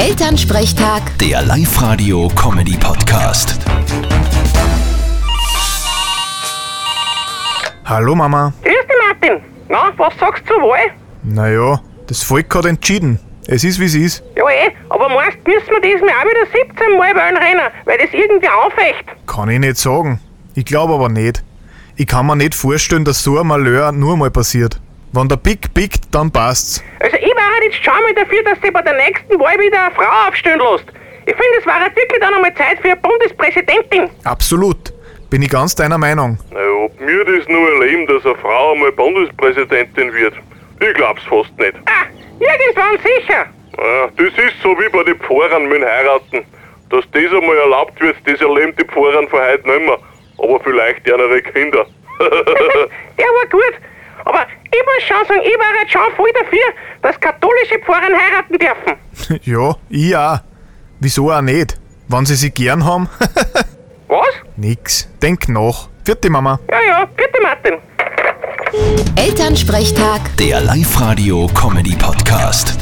Elternsprechtag, Der Live-Radio-Comedy-Podcast. Hallo Mama. Grüß dich, Martin. Na, was sagst du zur Wahl? Naja, das Volk hat entschieden. Es ist wie es ist. Ja eh, aber meinst müssen wir diesmal auch wieder 17 Mal wählen rennen, weil das irgendwie aufecht? Kann ich nicht sagen. Ich glaube aber nicht. Ich kann mir nicht vorstellen, dass so ein Malheur nur mal passiert. Wenn der Pick pickt, dann passt's. Also ich war halt jetzt schon mal dafür, dass sie bei der nächsten Wahl wieder eine Frau aufstellen lässt. Ich finde, es war halt wirklich dann einmal Zeit für eine Bundespräsidentin. Absolut. Bin ich ganz deiner Meinung. Naja, ob wir das nur erleben, dass eine Frau einmal Bundespräsidentin wird, ich glaub's fast nicht. Ah, irgendwann sicher. Ja, das ist so wie bei den Pfarrern mit dem Heiraten. Dass das einmal erlaubt wird, das erleben die Pfarrern von heute nicht mehr. Aber vielleicht ihre Kinder. Der war gut. Schon ich war halt schon voll dafür, dass katholische Pfarrer heiraten dürfen. ja, ich auch. Wieso auch nicht? Wenn sie sich gern haben? Was? Nix. Denk nach. Vierte Mama. Ja, ja, bitte Martin. Elternsprechtag. Der Live-Radio-Comedy-Podcast.